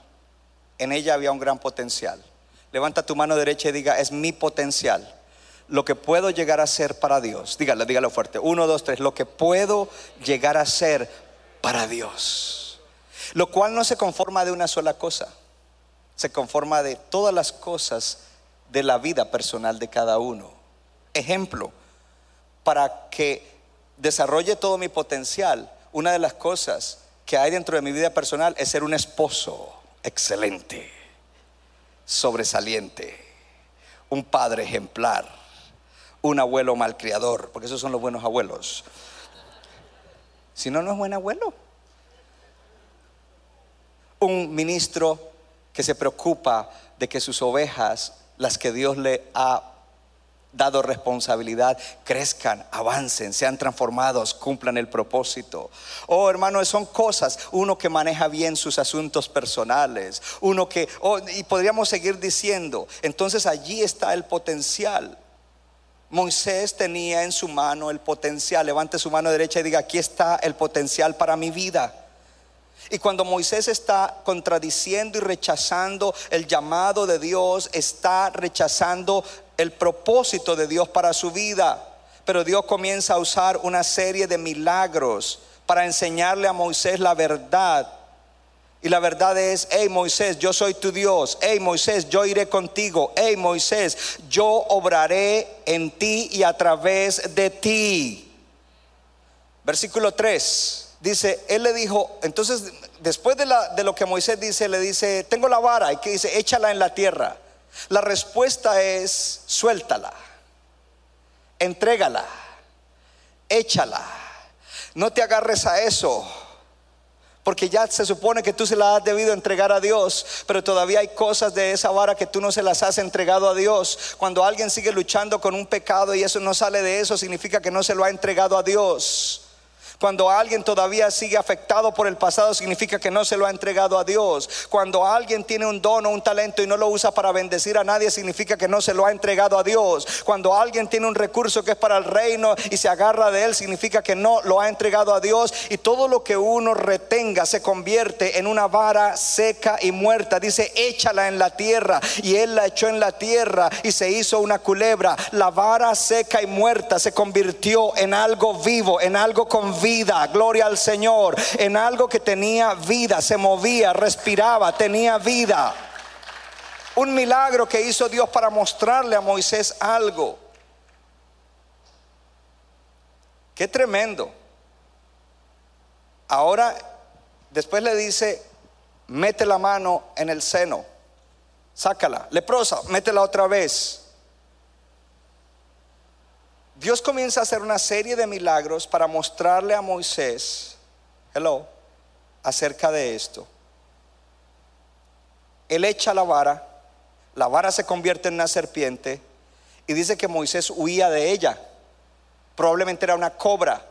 En ella había un gran potencial. Levanta tu mano derecha y diga, es mi potencial. Lo que puedo llegar a ser para Dios. Dígalo, dígalo fuerte. Uno, dos, tres. Lo que puedo llegar a ser para Dios. Lo cual no se conforma de una sola cosa. Se conforma de todas las cosas de la vida personal de cada uno. Ejemplo, para que desarrolle todo mi potencial, una de las cosas que hay dentro de mi vida personal es ser un esposo excelente, sobresaliente, un padre ejemplar, un abuelo malcriador, porque esos son los buenos abuelos. Si no, no es buen abuelo. Un ministro que se preocupa de que sus ovejas, las que Dios le ha dado responsabilidad, crezcan, avancen, sean transformados, cumplan el propósito. Oh, hermano, son cosas, uno que maneja bien sus asuntos personales, uno que, oh, y podríamos seguir diciendo, entonces allí está el potencial. Moisés tenía en su mano el potencial, levante su mano derecha y diga, aquí está el potencial para mi vida. Y cuando Moisés está contradiciendo y rechazando el llamado de Dios, está rechazando el propósito de Dios para su vida. Pero Dios comienza a usar una serie de milagros para enseñarle a Moisés la verdad. Y la verdad es, hey Moisés, yo soy tu Dios. Hey Moisés, yo iré contigo. Hey Moisés, yo obraré en ti y a través de ti. Versículo 3. Dice, él le dijo, entonces después de, lo que Moisés dice, le dice, tengo la vara. Y que dice, échala en la tierra. La respuesta es, suéltala, entrégala, échala. No te agarres a eso. Porque ya se supone que tú se la has debido entregar a Dios, pero todavía hay cosas de esa vara que tú no se las has entregado a Dios. Cuando alguien sigue luchando con un pecado y eso no sale de eso, significa que no se lo ha entregado a Dios. Cuando alguien todavía sigue afectado por el pasado, significa que no se lo ha entregado a Dios. Cuando alguien tiene un don o un talento y no lo usa para bendecir a nadie, significa que no se lo ha entregado a Dios. Cuando alguien tiene un recurso que es para el reino y se agarra de él, significa que no lo ha entregado a Dios. Y todo lo que uno retenga se convierte en una vara seca y muerta. Dice, échala en la tierra. Y él la echó en la tierra y se hizo una culebra. La vara seca y muerta se convirtió en algo vivo, en algo con vida, gloria al Señor, en algo que tenía vida, se movía, respiraba, tenía vida. Un milagro que hizo Dios para mostrarle a Moisés algo. Qué tremendo. Ahora, después le dice, mete la mano en el seno, sácala, leprosa, métela otra vez. Dios comienza a hacer una serie de milagros para mostrarle a Moisés, hello, acerca de esto. Él echa la vara, la vara se convierte en una serpiente y dice que Moisés huía de ella. Probablemente era una cobra,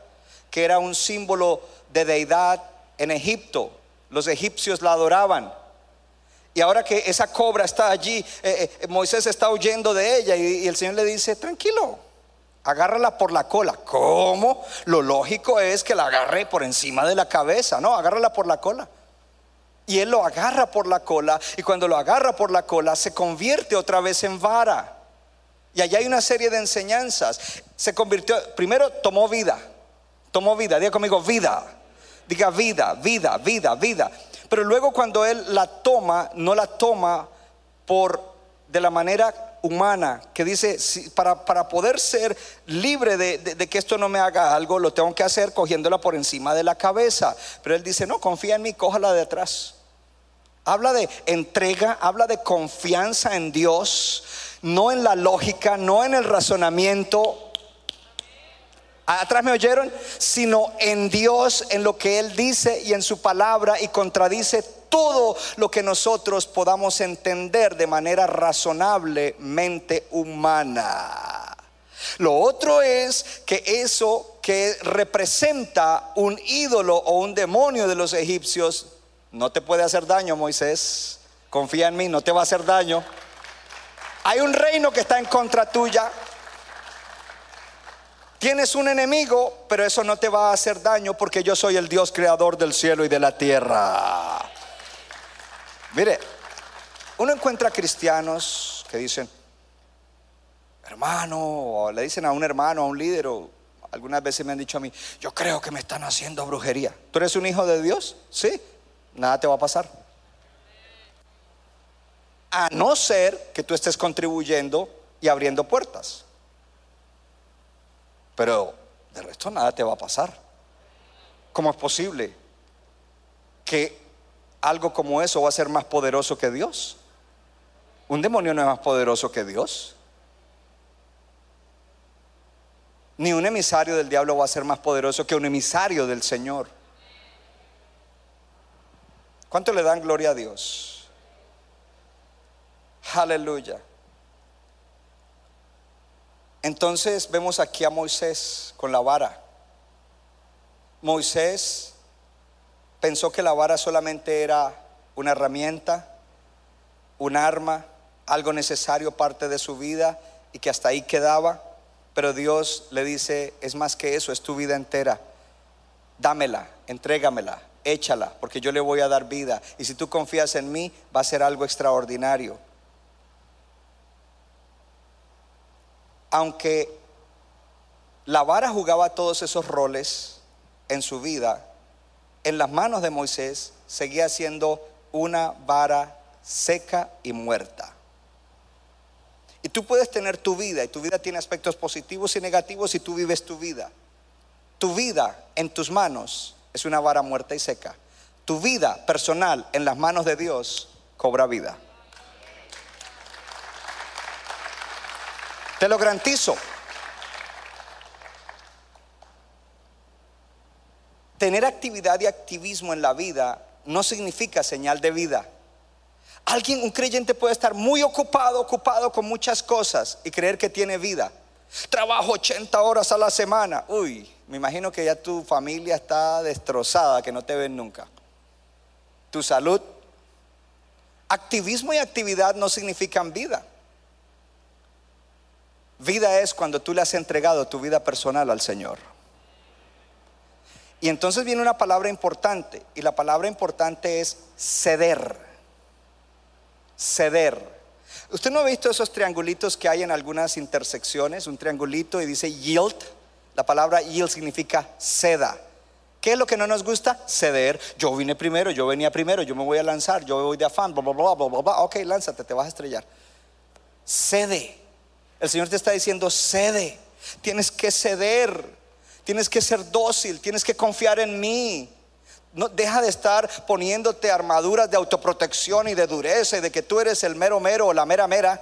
que era un símbolo de deidad en Egipto. Los egipcios la adoraban. Y ahora que esa cobra está allí, eh, eh, Moisés está huyendo de ella y, y el Señor le dice, tranquilo, agárrala por la cola. ¿Cómo? Lo lógico es que la agarre por encima de la cabeza, no, agárrala por la cola. Y él lo agarra por la cola y cuando lo agarra por la cola se convierte otra vez en vara. Y allá hay una serie de enseñanzas. Se convirtió, primero tomó vida, tomó vida, diga conmigo vida, diga vida, vida, vida, vida. Pero luego cuando él la toma, no la toma por de la manera humana, que dice, para, para poder ser libre de, de- de que esto no me haga algo, lo tengo que hacer cogiéndola por encima de la cabeza. Pero él dice, no, confía en mí, cójala de atrás. Habla de entrega, habla de confianza en Dios, no en la lógica, no en el razonamiento. Atrás me oyeron, sino en Dios, en lo que Él dice y en su palabra y contradice todo lo que nosotros podamos entender de manera razonablemente humana. Lo otro es que eso que representa un ídolo o un demonio de los egipcios no te puede hacer daño, Moisés. Confía en mí, no te va a hacer daño. Hay un reino que está en contra tuya. Tienes un enemigo, pero eso no te va a hacer daño porque yo soy el Dios creador del cielo y de la tierra. Mire, uno encuentra cristianos que dicen, hermano, o le dicen a un hermano, a un líder, o algunas veces me han dicho a mí, yo creo que me están haciendo brujería. ¿Tú eres un hijo de Dios? Sí, nada te va a pasar. A no ser que tú estés contribuyendo y abriendo puertas. Pero de resto nada te va a pasar. ¿Cómo es posible que algo como eso va a ser más poderoso que Dios? Un demonio no es más poderoso que Dios. Ni un emisario del diablo va a ser más poderoso que un emisario del Señor. ¿Cuánto le dan gloria a Dios? Aleluya. Entonces vemos aquí a Moisés con la vara. Moisés pensó que la vara solamente era una herramienta, un arma, algo necesario, parte de su vida y que hasta ahí quedaba. Pero Dios le dice, es más que eso, es tu vida entera. Dámela, entrégamela, échala, porque yo le voy a dar vida. Y si tú confías en mí, va a ser algo extraordinario. Aunque la vara jugaba todos esos roles en su vida, en las manos de Moisés seguía siendo una vara seca y muerta. Y tú puedes tener tu vida y tu vida tiene aspectos positivos y negativos y tú vives tu vida. Tu vida en tus manos es una vara muerta y seca. Tu vida personal en las manos de Dios cobra vida. Te lo garantizo. Tener actividad y activismo en la vida no significa señal de vida. Alguien, un creyente puede estar muy ocupado, ocupado con muchas cosas y creer que tiene vida. Trabajo 80 horas a la semana. Uy, me imagino que ya tu familia está destrozada, que no te ven nunca. Tu salud. Activismo y actividad no significan vida. Vida es cuando tú le has entregado tu vida personal al Señor. Y entonces viene una palabra importante, y la palabra importante es ceder. Ceder. ¿Usted no ha visto esos triangulitos que hay en algunas intersecciones? Un triangulito y dice yield. La palabra yield significa ceda. ¿Qué es lo que no nos gusta? Ceder. Yo vine primero, yo venía primero, yo me voy a lanzar, yo voy de afán, bla, bla, bla, bla, bla. Ok, lánzate, te vas a estrellar. Cede. El Señor te está diciendo, cede. Tienes que ceder. Tienes que ser dócil, tienes que confiar en mí. No, deja de estar poniéndote armaduras de autoprotección y de dureza y de que tú eres el mero mero o la mera mera.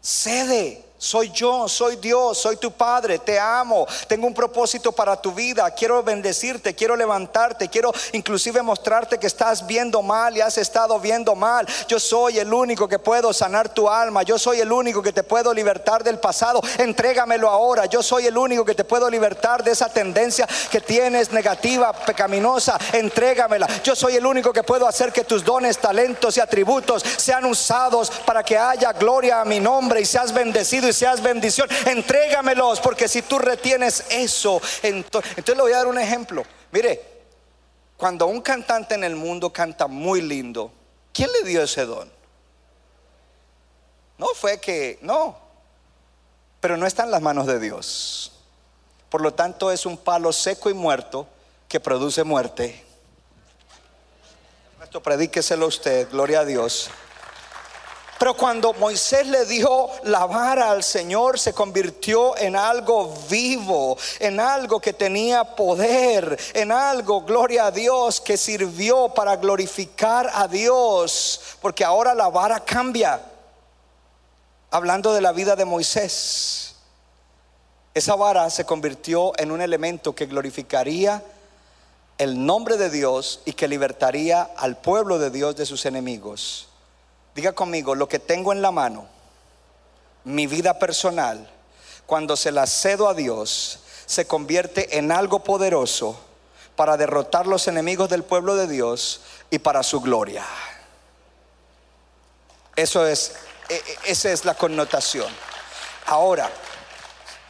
Cede. Soy yo, soy Dios, soy tu Padre, te amo, tengo un propósito para tu vida, quiero bendecirte, quiero levantarte, quiero inclusive mostrarte que estás viendo mal y has estado viendo mal. Yo soy el único que puedo sanar tu alma, yo soy el único que te puedo libertar del pasado, entrégamelo ahora, yo soy el único que te puedo libertar de esa tendencia que tienes negativa, pecaminosa, entrégamela. Yo soy el único que puedo hacer que tus dones, talentos y atributos sean usados para que haya gloria a mi nombre y seas bendecido seas bendición. Entrégamelos, porque si tú retienes eso, ento- entonces le voy a dar un ejemplo. Mire, cuando un cantante en el mundo canta muy lindo, ¿quién le dio ese don? No fue que, no, pero no está en las manos de Dios. Por lo tanto, es un palo seco y muerto que produce muerte. Esto predíqueselo usted, gloria a Dios. Pero cuando Moisés le dio la vara al Señor, se convirtió en algo vivo, en algo que tenía poder, en algo, gloria a Dios, que sirvió para glorificar a Dios, porque ahora la vara cambia. Hablando de la vida de Moisés, esa vara se convirtió en un elemento que glorificaría el nombre de Dios y que libertaría al pueblo de Dios de sus enemigos. Diga conmigo, lo que tengo en la mano, mi vida personal, cuando se la cedo a Dios, se convierte en algo poderoso para derrotar los enemigos del pueblo de Dios y para su gloria. Eso es, e, e, esa es la connotación. Ahora,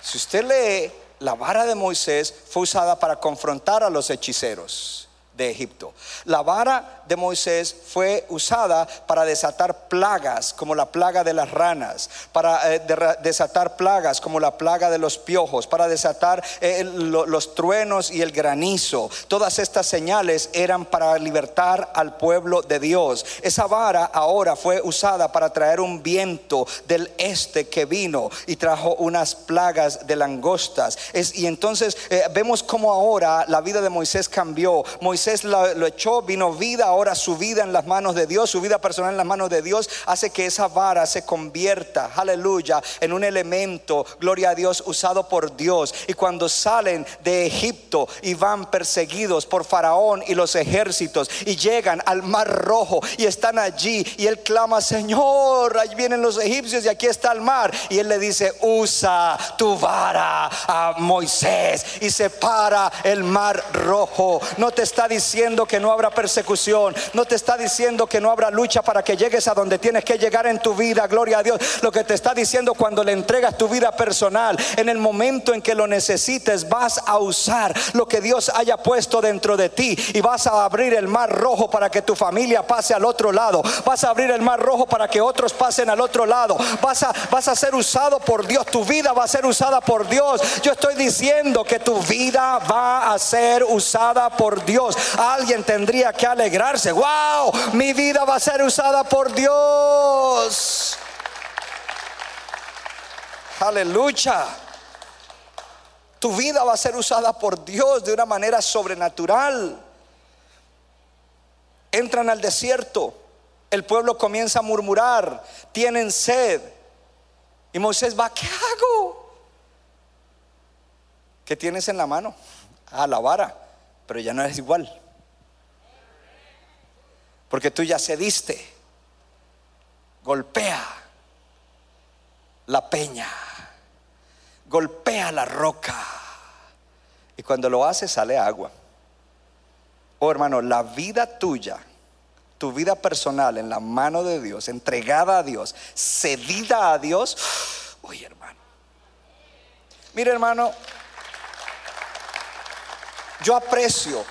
si usted lee, la vara de Moisés fue usada para confrontar a los hechiceros de Egipto. La vara de Moisés fue usada para desatar plagas como la plaga de las ranas, para eh, desatar plagas como la plaga de los piojos, para desatar eh, los truenos y el granizo. Todas estas señales eran para libertar al pueblo de Dios. Esa vara ahora fue usada para traer un viento del este que vino y trajo unas plagas de langostas. y entonces eh, vemos cómo ahora la vida de Moisés cambió. Moisés lo, echó, vino vida ahora su vida en las manos de Dios, su vida personal en las manos de Dios, hace que esa vara se convierta, aleluya, en un elemento, gloria a Dios, usado por Dios. Y cuando salen de Egipto y van perseguidos por Faraón y los ejércitos y llegan al mar rojo y están allí y él clama, Señor, ahí vienen los egipcios y aquí está el mar. Y él le dice, usa tu vara a Moisés y separa el mar rojo. No te está diciendo que no habrá persecución no te está diciendo que no habrá lucha para que llegues a donde tienes que llegar en tu vida, gloria a Dios. Lo que te está diciendo cuando le entregas tu vida personal, en el momento en que lo necesites, vas a usar lo que Dios haya puesto dentro de ti y vas a abrir el mar rojo para que tu familia pase al otro lado. Vas a abrir el mar rojo para que otros pasen al otro lado. Vas a, vas a ser usado por Dios. Tu vida va a ser usada por Dios. Yo estoy diciendo que tu vida va a ser usada por Dios. Alguien tendría que alegrarse wow, mi vida va a ser usada por Dios. Aleluya. Tu vida va a ser usada por Dios de una manera sobrenatural. Entran al desierto. El pueblo comienza a murmurar. Tienen sed. Y Moisés va, ¿qué hago? ¿Qué tienes en la mano? Ah, la vara. Pero ya no es igual. Porque tú ya cediste. Golpea la peña. Golpea la roca. Y cuando lo hace sale agua. Oh hermano, la vida tuya, tu vida personal en la mano de Dios, entregada a Dios, cedida a Dios. Oye hermano. Mire hermano, yo aprecio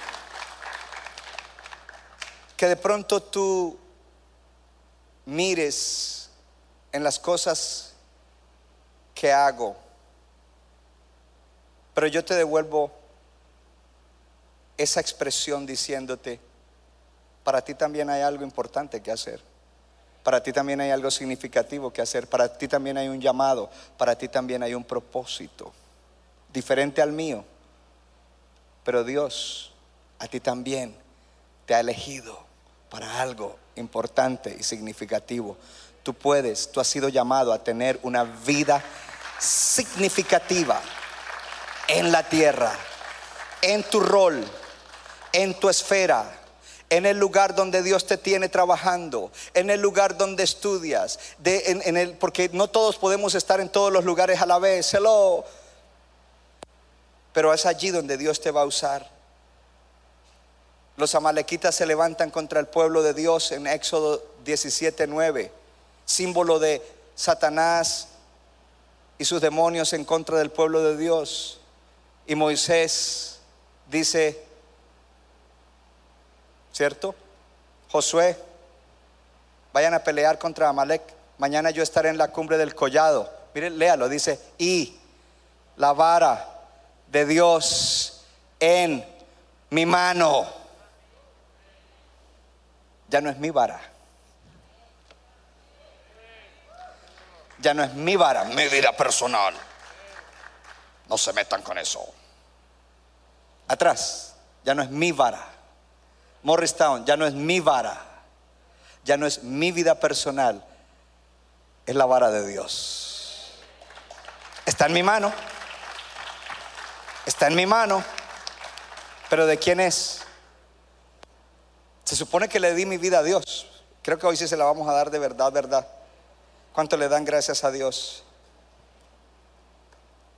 que de pronto tú mires en las cosas que hago, pero yo te devuelvo esa expresión diciéndote, para ti también hay algo importante que hacer. Para ti también hay algo significativo que hacer. Para ti también hay un llamado. Para ti también hay un propósito. Diferente al mío. Pero Dios a ti también te ha elegido para algo importante y significativo. Tú puedes, tú has sido llamado a tener una vida significativa en la tierra, en tu rol, en tu esfera, en el lugar donde Dios te tiene trabajando, en el lugar donde estudias, porque no todos podemos estar en todos los lugares a la vez, hello. Pero es allí donde Dios te va a usar. Los amalequitas se levantan contra el pueblo de Dios en Éxodo 17:9, símbolo de Satanás y sus demonios en contra del pueblo de Dios. Y Moisés dice, ¿cierto? Josué, vayan a pelear contra Amalek. Mañana yo estaré en la cumbre del collado Mire, léalo, dice, y la vara de Dios en mi mano. Ya no es mi vara. Ya no es mi vara, mi vida personal. No se metan con eso. Atrás, ya no es mi vara. Morristown, ya no es mi vara. Ya no es mi vida personal. Es la vara de Dios. Está en mi mano. Está en mi mano. Pero ¿de quién es? Se supone que le di mi vida a Dios. Creo que hoy sí se la vamos a dar de verdad, verdad. ¿Cuánto le dan gracias a Dios?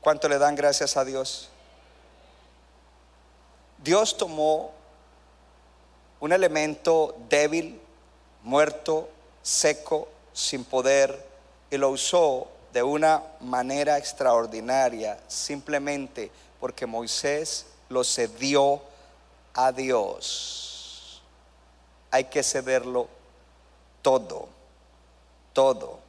¿Cuánto le dan gracias a Dios? Dios tomó un elemento débil, muerto, seco, sin poder, y lo usó de una manera extraordinaria, simplemente porque Moisés lo cedió a Dios. Hay que cederlo todo, todo.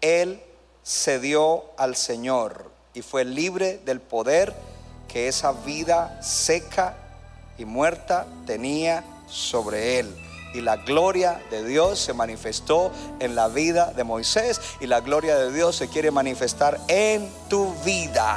Él cedió al Señor y fue libre del poder que esa vida seca y muerta tenía sobre él. Y la gloria de Dios se manifestó en la vida de Moisés y la gloria de Dios se quiere manifestar en tu vida.